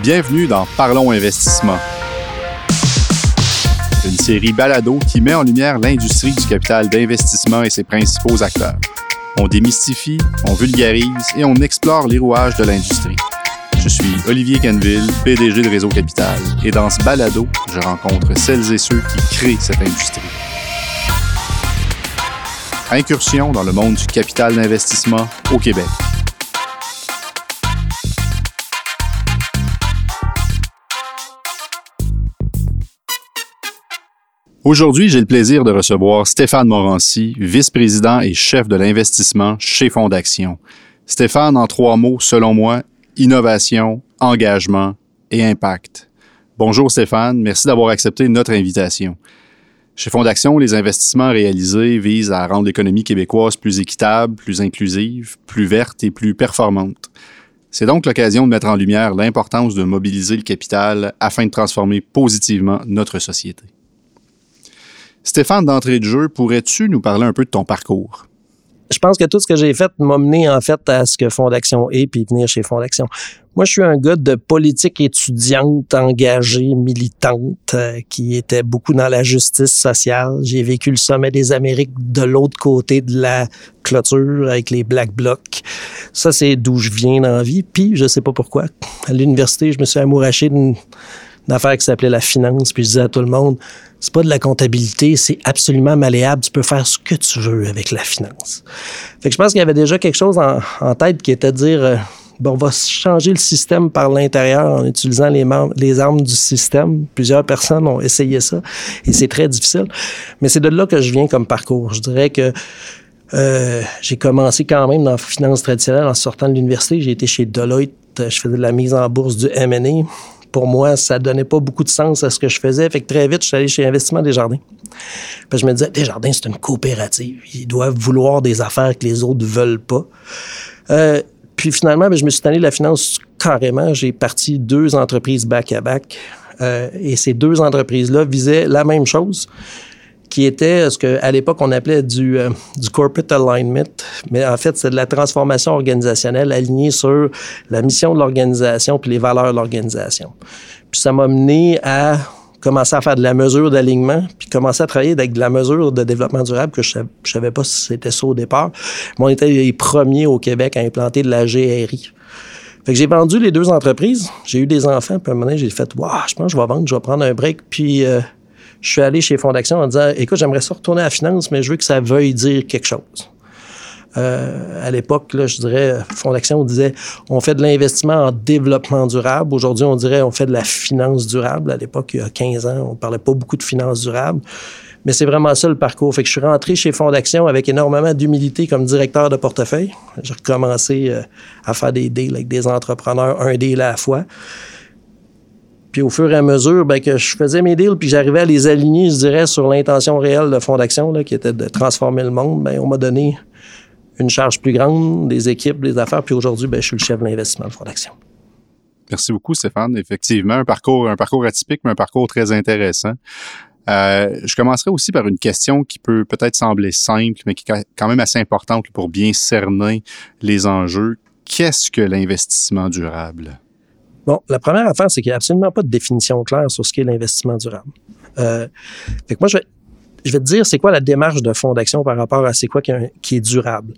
Bienvenue dans Parlons Investissement, une série balado qui met en lumière l'industrie du capital d'investissement et ses principaux acteurs. On démystifie, on vulgarise et on explore les rouages de l'industrie. Je suis Olivier Canville, PDG de Réseau Capital, et dans ce balado, je rencontre celles et ceux qui créent cette industrie. Incursion dans le monde du capital d'investissement au Québec. Aujourd'hui, j'ai le plaisir de recevoir Stéphane Morancy, vice-président et chef de l'investissement chez Fondaction. Stéphane, en trois mots, selon moi, innovation, engagement et impact. Bonjour Stéphane, merci d'avoir accepté notre invitation. Chez Fondaction, les investissements réalisés visent à rendre l'économie québécoise plus équitable, plus inclusive, plus verte et plus performante. C'est donc l'occasion de mettre en lumière l'importance de mobiliser le capital afin de transformer positivement notre société. Stéphane, d'entrée de jeu, pourrais-tu nous parler un peu de ton parcours? Je pense que tout ce que j'ai fait m'a mené en fait à ce que Fondaction est puis venir chez Fondaction. Moi, je suis un gars de politique étudiante, engagée, militante, euh, qui était beaucoup dans la justice sociale. J'ai vécu le sommet des Amériques de l'autre côté de la clôture avec les Black Blocs. Ça, c'est d'où je viens dans la vie. Puis, je sais pas pourquoi. À l'université, je me suis amouraché d'une affaire qui s'appelait la finance. Puis je disais à tout le monde, c'est pas de la comptabilité, c'est absolument malléable. Tu peux faire ce que tu veux avec la finance. Fait que je pense qu'il y avait déjà quelque chose en, tête qui était de dire, euh, bon, on va changer le système par l'intérieur en utilisant les, les armes du système. Plusieurs personnes ont essayé ça et c'est très difficile. Mais c'est de là que je viens comme parcours. Je dirais que euh, j'ai commencé quand même dans la finance traditionnelle en sortant de l'université. J'ai été chez Deloitte. Je faisais de la mise en bourse du M&A pour moi, ça donnait pas beaucoup de sens à ce que je faisais. Fait que très vite, je suis allé chez Investissement Desjardins. Puis je me disais, Desjardins, c'est une coopérative. Ils doivent vouloir des affaires que les autres veulent pas. Euh, puis finalement, ben, je me suis tanné de la finance carrément. J'ai parti deux entreprises back-à-back. Euh, et ces deux entreprises-là visaient la même chose qui était ce qu'à l'époque on appelait du, euh, du corporate alignment, mais en fait c'est de la transformation organisationnelle alignée sur la mission de l'organisation puis les valeurs de l'organisation. Puis ça m'a mené à commencer à faire de la mesure d'alignement, puis commencer à travailler avec de la mesure de développement durable que je savais pas si c'était ça au départ. Mais on était les premiers au Québec à implanter de la GRI. Fait que j'ai vendu les deux entreprises, j'ai eu des enfants, puis à un moment donné, j'ai fait, waouh, je pense que je vais vendre, je vais prendre un break, puis euh, je suis allé chez Fondaction en disant Écoute, j'aimerais ça retourner à la finance, mais je veux que ça veuille dire quelque chose. Euh, à l'époque, là, je dirais, Fondaction, on disait on fait de l'investissement en développement durable. Aujourd'hui, on dirait on fait de la finance durable. À l'époque, il y a 15 ans, on parlait pas beaucoup de finance durable. Mais c'est vraiment ça le parcours. Fait que je suis rentré chez Fondaction avec énormément d'humilité comme directeur de portefeuille. J'ai recommencé euh, à faire des deals avec des entrepreneurs, un deal à la fois. Puis au fur et à mesure ben, que je faisais mes deals, puis j'arrivais à les aligner, je dirais, sur l'intention réelle de Fondaction, là, qui était de transformer le monde, ben, on m'a donné une charge plus grande, des équipes, des affaires, puis aujourd'hui, ben, je suis le chef de l'investissement de Fondaction. Merci beaucoup, Stéphane. Effectivement, un parcours, un parcours atypique, mais un parcours très intéressant. Euh, je commencerai aussi par une question qui peut peut-être sembler simple, mais qui est quand même assez importante pour bien cerner les enjeux. Qu'est-ce que l'investissement durable? Bon, la première affaire, c'est qu'il n'y a absolument pas de définition claire sur ce qu'est l'investissement durable. Euh, fait que moi, je vais, te dire c'est quoi la démarche de fondation par rapport à c'est quoi qui, est durable.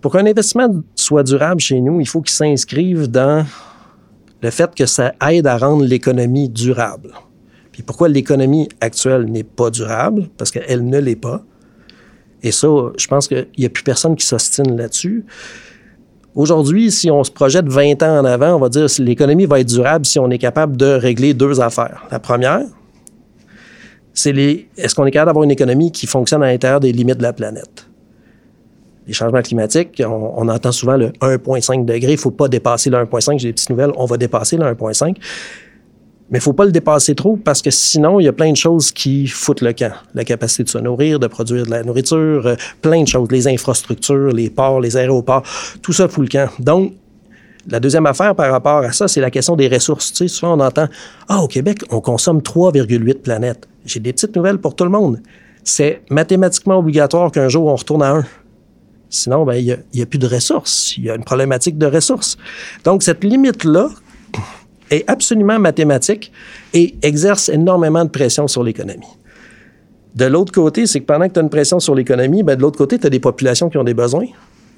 Pour qu'un investissement soit durable chez nous, il faut qu'il s'inscrive dans le fait que ça aide à rendre l'économie durable. Puis pourquoi l'économie actuelle n'est pas durable? Parce qu'elle ne l'est pas. Et ça, je pense qu'il n'y a plus personne qui s'ostine là-dessus. Aujourd'hui, si on se projette 20 ans en avant, on va dire que l'économie va être durable si on est capable de régler deux affaires. La première, c'est les, est-ce qu'on est capable d'avoir une économie qui fonctionne à l'intérieur des limites de la planète? Les changements climatiques, on, entend souvent le 1,5 degré, il ne faut pas dépasser le 1,5. J'ai des petites nouvelles, on va dépasser le 1,5. Mais il ne faut pas le dépasser trop parce que sinon, il y a plein de choses qui foutent le camp. La capacité de se nourrir, de produire de la nourriture, euh, plein de choses. Les infrastructures, les ports, les aéroports, tout ça fout le camp. Donc, la deuxième affaire par rapport à ça, c'est la question des ressources. Tu sais, souvent, on entend Ah, au Québec, on consomme 3,8 planètes. J'ai des petites nouvelles pour tout le monde. C'est mathématiquement obligatoire qu'un jour, on retourne à 1. Sinon, ben, il n'y a, plus de ressources. Il y a une problématique de ressources. Donc, cette limite-là est absolument mathématique et exerce énormément de pression sur l'économie. De l'autre côté, c'est que pendant que tu as une pression sur l'économie, ben, de l'autre côté, tu as des populations qui ont des besoins.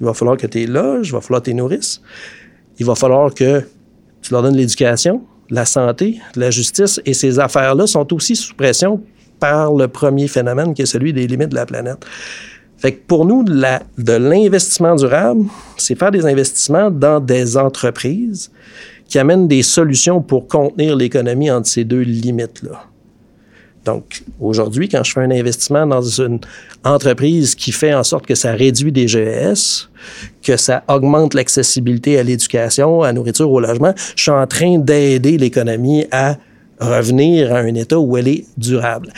Il va falloir que tu les loges, il va falloir que tu les nourrisses. Il va falloir que tu leur donnes l'éducation, la santé, la justice, et ces affaires-là sont aussi sous pression par le premier phénomène qui est celui des limites de la planète. Fait que pour nous, de l'investissement durable, c'est faire des investissements dans des entreprises qui amènent des solutions pour contenir l'économie entre ces deux limites-là. Donc, aujourd'hui, quand je fais un investissement dans une entreprise qui fait en sorte que ça réduit des GES, que ça augmente l'accessibilité à l'éducation, à la nourriture, au logement, je suis en train d'aider l'économie à revenir à un état où elle est durable.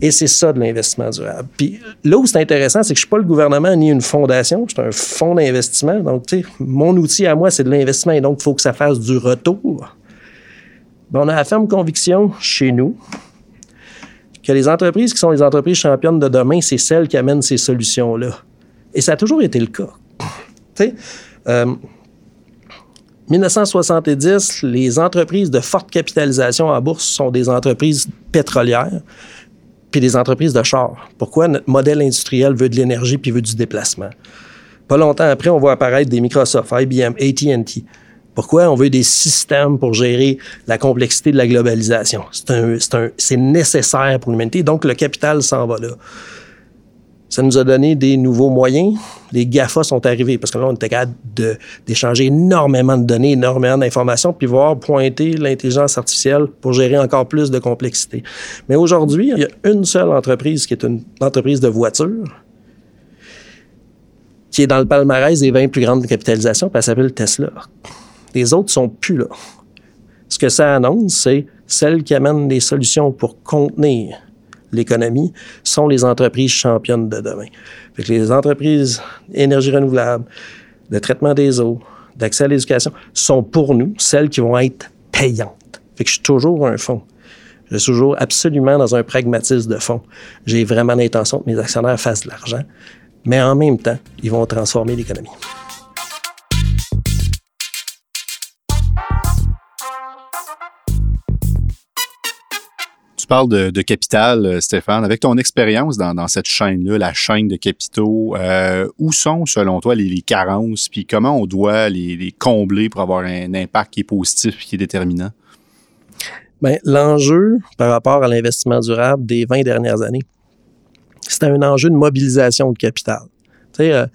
Et c'est ça de l'investissement durable. Puis là où c'est intéressant, c'est que je ne suis pas le gouvernement ni une fondation, je suis un fonds d'investissement. Donc, tu sais, mon outil à moi, c'est de l'investissement et donc il faut que ça fasse du retour. Ben, on a la ferme conviction chez nous que les entreprises qui sont les entreprises championnes de demain, c'est celles qui amènent ces solutions-là. Et ça a toujours été le cas. Tu sais, euh, 1970, les entreprises de forte capitalisation en bourse sont des entreprises pétrolières puis des entreprises de char. Pourquoi notre modèle industriel veut de l'énergie puis veut du déplacement? Pas longtemps après, on voit apparaître des Microsoft, IBM, AT&T. Pourquoi on veut des systèmes pour gérer la complexité de la globalisation? C'est nécessaire pour l'humanité, donc le capital s'en va là. Ça nous a donné des nouveaux moyens. Les GAFA sont arrivés parce que là, on était capable d'échanger énormément de données, énormément d'informations, puis voir pointer l'intelligence artificielle pour gérer encore plus de complexité. Mais aujourd'hui, il y a une seule entreprise qui est une entreprise de voitures qui est dans le palmarès des 20 plus grandes capitalisations, puis elle s'appelle Tesla. Les autres sont plus là. Ce que ça annonce, c'est celles qui amènent des solutions pour contenir l'économie sont les entreprises championnes de demain. Fait que les entreprises d'énergie renouvelable, de traitement des eaux, d'accès à l'éducation sont pour nous celles qui vont être payantes. Fait que je suis toujours un fonds. Je suis toujours absolument dans un pragmatisme de fond. J'ai vraiment l'intention que mes actionnaires fassent de l'argent, mais en même temps, ils vont transformer l'économie. Parles de, capital, euh, Stéphane. Avec ton expérience dans, cette chaîne-là, la chaîne de capitaux, euh, où sont, selon toi, les, carences, puis comment on doit les, combler pour avoir un impact qui est positif et qui est déterminant? Bien, l'enjeu par rapport à l'investissement durable des 20 dernières années, c'était un enjeu de mobilisation de capital. Tu sais, euh,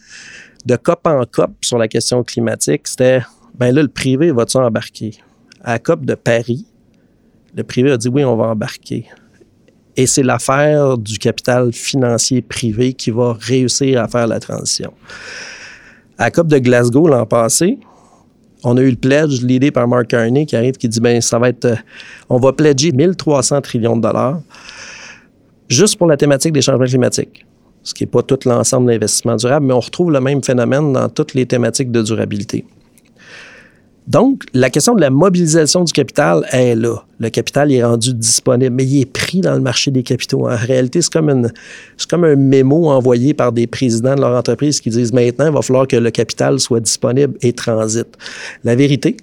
de COP en COP sur la question climatique, c'était, ben là, le privé va-tu embarquer? À COP de Paris, le privé a dit oui, on va embarquer. Et c'est l'affaire du capital financier privé qui va réussir à faire la transition. À la COP de Glasgow l'an passé, on a eu le pledge l'idée par Mark Carney qui arrive qui dit ben ça va être euh, on va pledger 1300 trillions de dollars juste pour la thématique des changements climatiques. Ce qui n'est pas tout l'ensemble de l'investissement durable, mais on retrouve le même phénomène dans toutes les thématiques de durabilité. Donc, la question de la mobilisation du capital est là. Le capital est rendu disponible, mais il est pris dans le marché des capitaux. En réalité, c'est comme, une, comme un mémo envoyé par des présidents de leur entreprise qui disent maintenant, il va falloir que le capital soit disponible et transite. La vérité,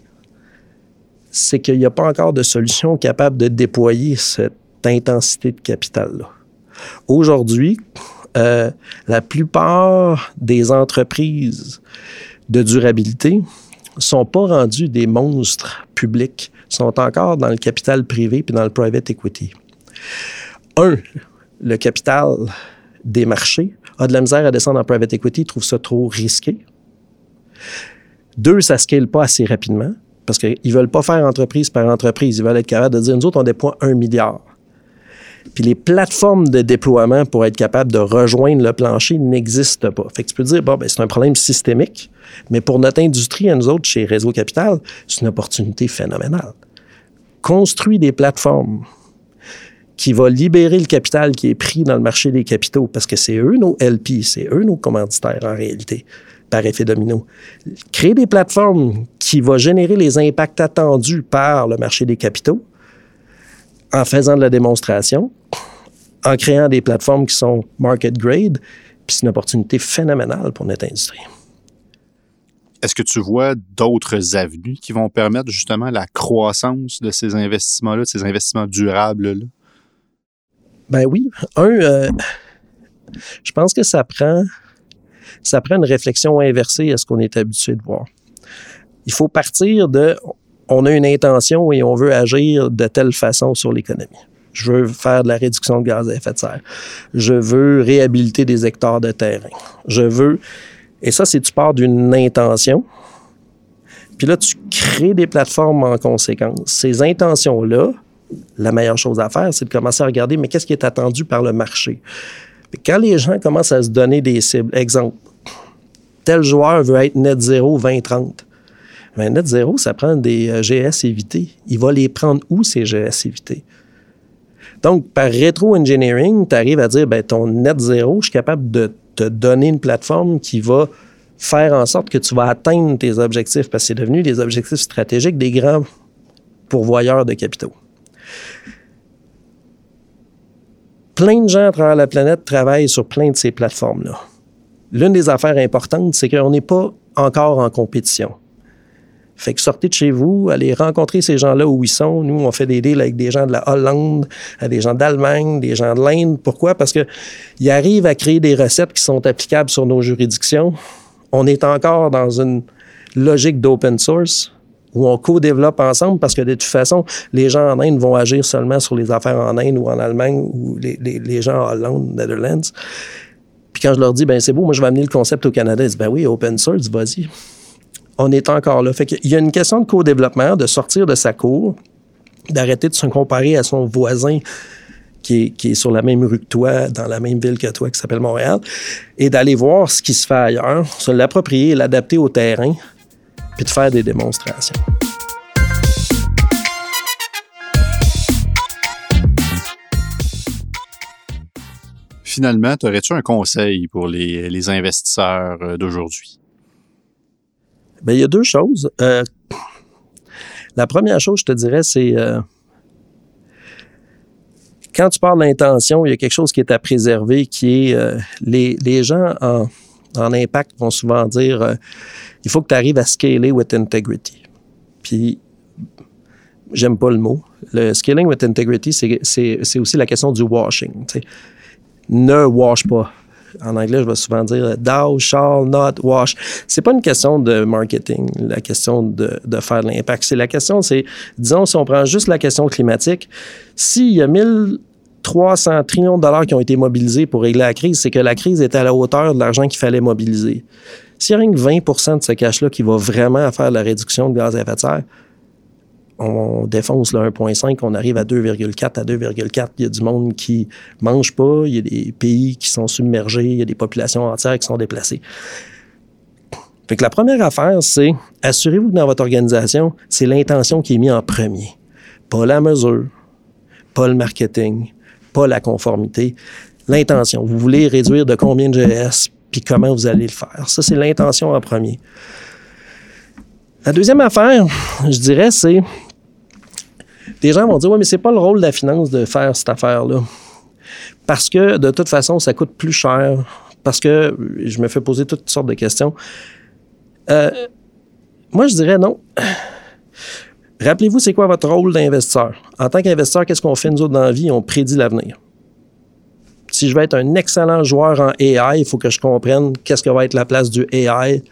c'est qu'il n'y a pas encore de solution capable de déployer cette intensité de capital-là. Aujourd'hui, euh, la plupart des entreprises de durabilité sont pas rendus des monstres publics, sont encore dans le capital privé puis dans le private equity. Un, le capital des marchés a de la misère à descendre en private equity, trouve ça trop risqué. Deux, ça ne scale pas assez rapidement parce qu'ils ne veulent pas faire entreprise par entreprise. Ils veulent être capables de dire, nous autres, on déploie un milliard. Puis les plateformes de déploiement pour être capable de rejoindre le plancher n'existent pas. Fait que tu peux dire, bon, ben, c'est un problème systémique, mais pour notre industrie, à nous autres, chez Réseau Capital, c'est une opportunité phénoménale. Construire des plateformes qui vont libérer le capital qui est pris dans le marché des capitaux, parce que c'est eux nos LP, c'est eux nos commanditaires en réalité, par effet domino. Créer des plateformes qui vont générer les impacts attendus par le marché des capitaux, en faisant de la démonstration, en créant des plateformes qui sont market grade Puis c'est une opportunité phénoménale pour notre industrie. Est-ce que tu vois d'autres avenues qui vont permettre justement la croissance de ces investissements-là, de ces investissements durables-là? Ben oui. Un, euh, je pense que ça prend, ça prend une réflexion inversée à ce qu'on est habitué de voir. Il faut partir de, on a une intention et on veut agir de telle façon sur l'économie. Je veux faire de la réduction de gaz à effet de serre. Je veux réhabiliter des hectares de terrain. Je veux. Et ça, c'est tu pars d'une intention. Puis là, tu crées des plateformes en conséquence. Ces intentions-là, la meilleure chose à faire, c'est de commencer à regarder, mais qu'est-ce qui est attendu par le marché? quand les gens commencent à se donner des cibles, exemple, tel joueur veut être net zéro 2030. Mais net zéro, ça prend des euh, GS évités. Il va les prendre où, ces GS évités? Donc, par rétro-engineering, tu arrives à dire, ben, ton net zéro, je suis capable de te donner une plateforme qui va faire en sorte que tu vas atteindre tes objectifs, parce que c'est devenu des objectifs stratégiques des grands pourvoyeurs de capitaux. Plein de gens à travers la planète travaillent sur plein de ces plateformes-là. L'une des affaires importantes, c'est qu'on n'est pas encore en compétition. Fait que sortez de chez vous, allez rencontrer ces gens-là où ils sont. Nous, on fait des deals avec des gens de la Hollande, des gens d'Allemagne, des gens de l'Inde. Pourquoi? Parce qu'ils arrivent à créer des recettes qui sont applicables sur nos juridictions. On est encore dans une logique d'open source où on co-développe ensemble parce que de toute façon, les gens en Inde vont agir seulement sur les affaires en Inde ou en Allemagne ou les, les gens en Hollande, Netherlands. Puis quand je leur dis, ben c'est beau, moi je vais amener le concept au Canada, ils disent, ben oui, open source, vas-y on est encore là. Fait qu'il y a une question de co-développement, de sortir de sa cour, d'arrêter de se comparer à son voisin qui est, sur la même rue que toi, dans la même ville que toi, qui s'appelle Montréal, et d'aller voir ce qui se fait ailleurs, se l'approprier, l'adapter au terrain, puis de faire des démonstrations. Finalement, aurais-tu un conseil pour les investisseurs euh, d'aujourd'hui? Bien, il y a deux choses. Euh, la première chose, je te dirais, c'est euh, quand tu parles d'intention, il y a quelque chose qui est à préserver, qui est euh, les, les, gens en, en, impact vont souvent dire il faut que tu arrives à scaler with integrity. Puis, j'aime pas le mot. Le scaling with integrity, c'est aussi la question du washing. Ne wash pas en anglais, je vais souvent dire thou shall not wash. C'est pas une question de marketing, la question de, faire de l'impact. C'est la question, c'est, disons, si on prend juste la question climatique, s'il y a 1300 trillions de dollars qui ont été mobilisés pour régler la crise, c'est que la crise était à la hauteur de l'argent qu'il fallait mobiliser. S'il y a rien que 20% de ce cash-là qui va vraiment faire la réduction de gaz à effet de serre, on défonce le 1,5, on arrive à 2,4, à 2,4. Il y a du monde qui mange pas, il y a des pays qui sont submergés, il y a des populations entières qui sont déplacées. Fait la première affaire, c'est assurez-vous que dans votre organisation, c'est l'intention qui est mise en premier. Pas la mesure, pas le marketing, pas la conformité. L'intention. Vous voulez réduire de combien de GS, puis comment vous allez le faire. Ça, c'est l'intention en premier. La deuxième affaire, je dirais, c'est des gens vont dire Oui, mais c'est pas le rôle de la finance de faire cette affaire-là. Parce que de toute façon, ça coûte plus cher. Parce que je me fais poser toutes sortes de questions. Euh, moi, je dirais non. Rappelez-vous, c'est quoi votre rôle d'investisseur? En tant qu'investisseur, qu'est-ce qu'on fait nous autres dans la vie? On prédit l'avenir. Si je veux être un excellent joueur en AI, il faut que je comprenne qu'est-ce que va être la place du AI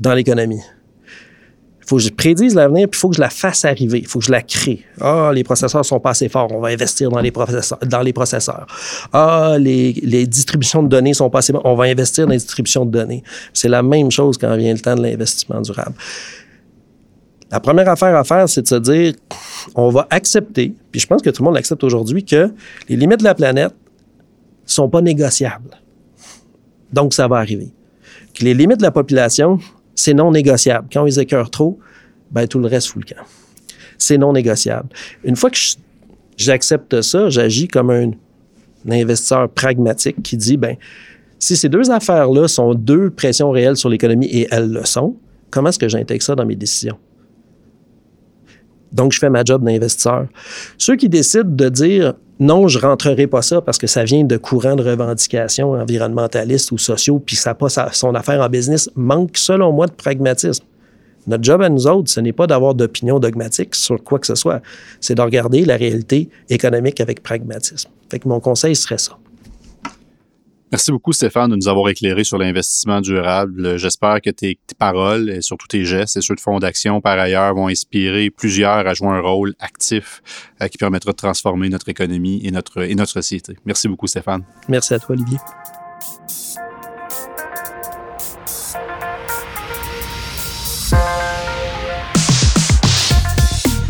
dans l'économie faut que je prédise l'avenir, puis il faut que je la fasse arriver. Il faut que je la crée. Ah, les processeurs sont pas assez forts. On va investir dans les processeurs. Dans les processeurs. Ah, les, les distributions de données sont pas assez bonnes. On va investir dans les distributions de données. C'est la même chose quand vient le temps de l'investissement durable. La première affaire à faire, c'est de se dire, on va accepter, puis je pense que tout le monde l'accepte aujourd'hui, que les limites de la planète sont pas négociables. Donc, ça va arriver. Que les limites de la population c'est non négociable. Quand ils écœurent trop, ben, tout le reste fout le camp. C'est non négociable. Une fois que j'accepte ça, j'agis comme un, investisseur pragmatique qui dit, ben, si ces deux affaires-là sont deux pressions réelles sur l'économie et elles le sont, comment est-ce que j'intègre ça dans mes décisions? Donc, je fais ma job d'investisseur. Ceux qui décident de dire non, je rentrerai pas ça parce que ça vient de courants de revendications environnementalistes ou sociaux, puis ça n'a pas son affaire en business, manquent, selon moi, de pragmatisme. Notre job à nous autres, ce n'est pas d'avoir d'opinion dogmatique sur quoi que ce soit, c'est de regarder la réalité économique avec pragmatisme. Fait que mon conseil serait ça. Merci beaucoup, Stéphane, de nous avoir éclairé sur l'investissement durable. J'espère que tes, paroles et surtout tes gestes et ceux de Fonds d'Action, par ailleurs, vont inspirer plusieurs à jouer un rôle actif euh, qui permettra de transformer notre économie et notre, et notre société. Merci beaucoup, Stéphane. Merci à toi, Olivier.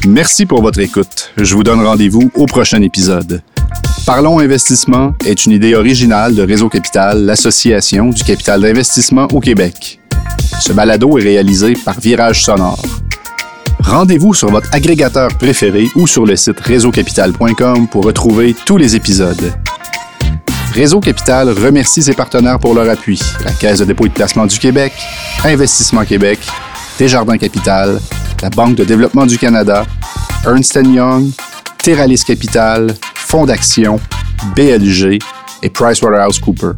Merci pour votre écoute. Je vous donne rendez-vous au prochain épisode. Parlons Investissement est une idée originale de Réseau Capital, l'association du capital d'investissement au Québec. Ce balado est réalisé par Virage Sonore. Rendez-vous sur votre agrégateur préféré ou sur le site réseaucapital.com pour retrouver tous les épisodes. Réseau Capital remercie ses partenaires pour leur appui. La Caisse de dépôt et de placement du Québec, Investissement Québec, Desjardins Capital, la Banque de développement du Canada, Ernst Young, Terralis Capital, Fonds d'action, BLG et PricewaterhouseCoopers.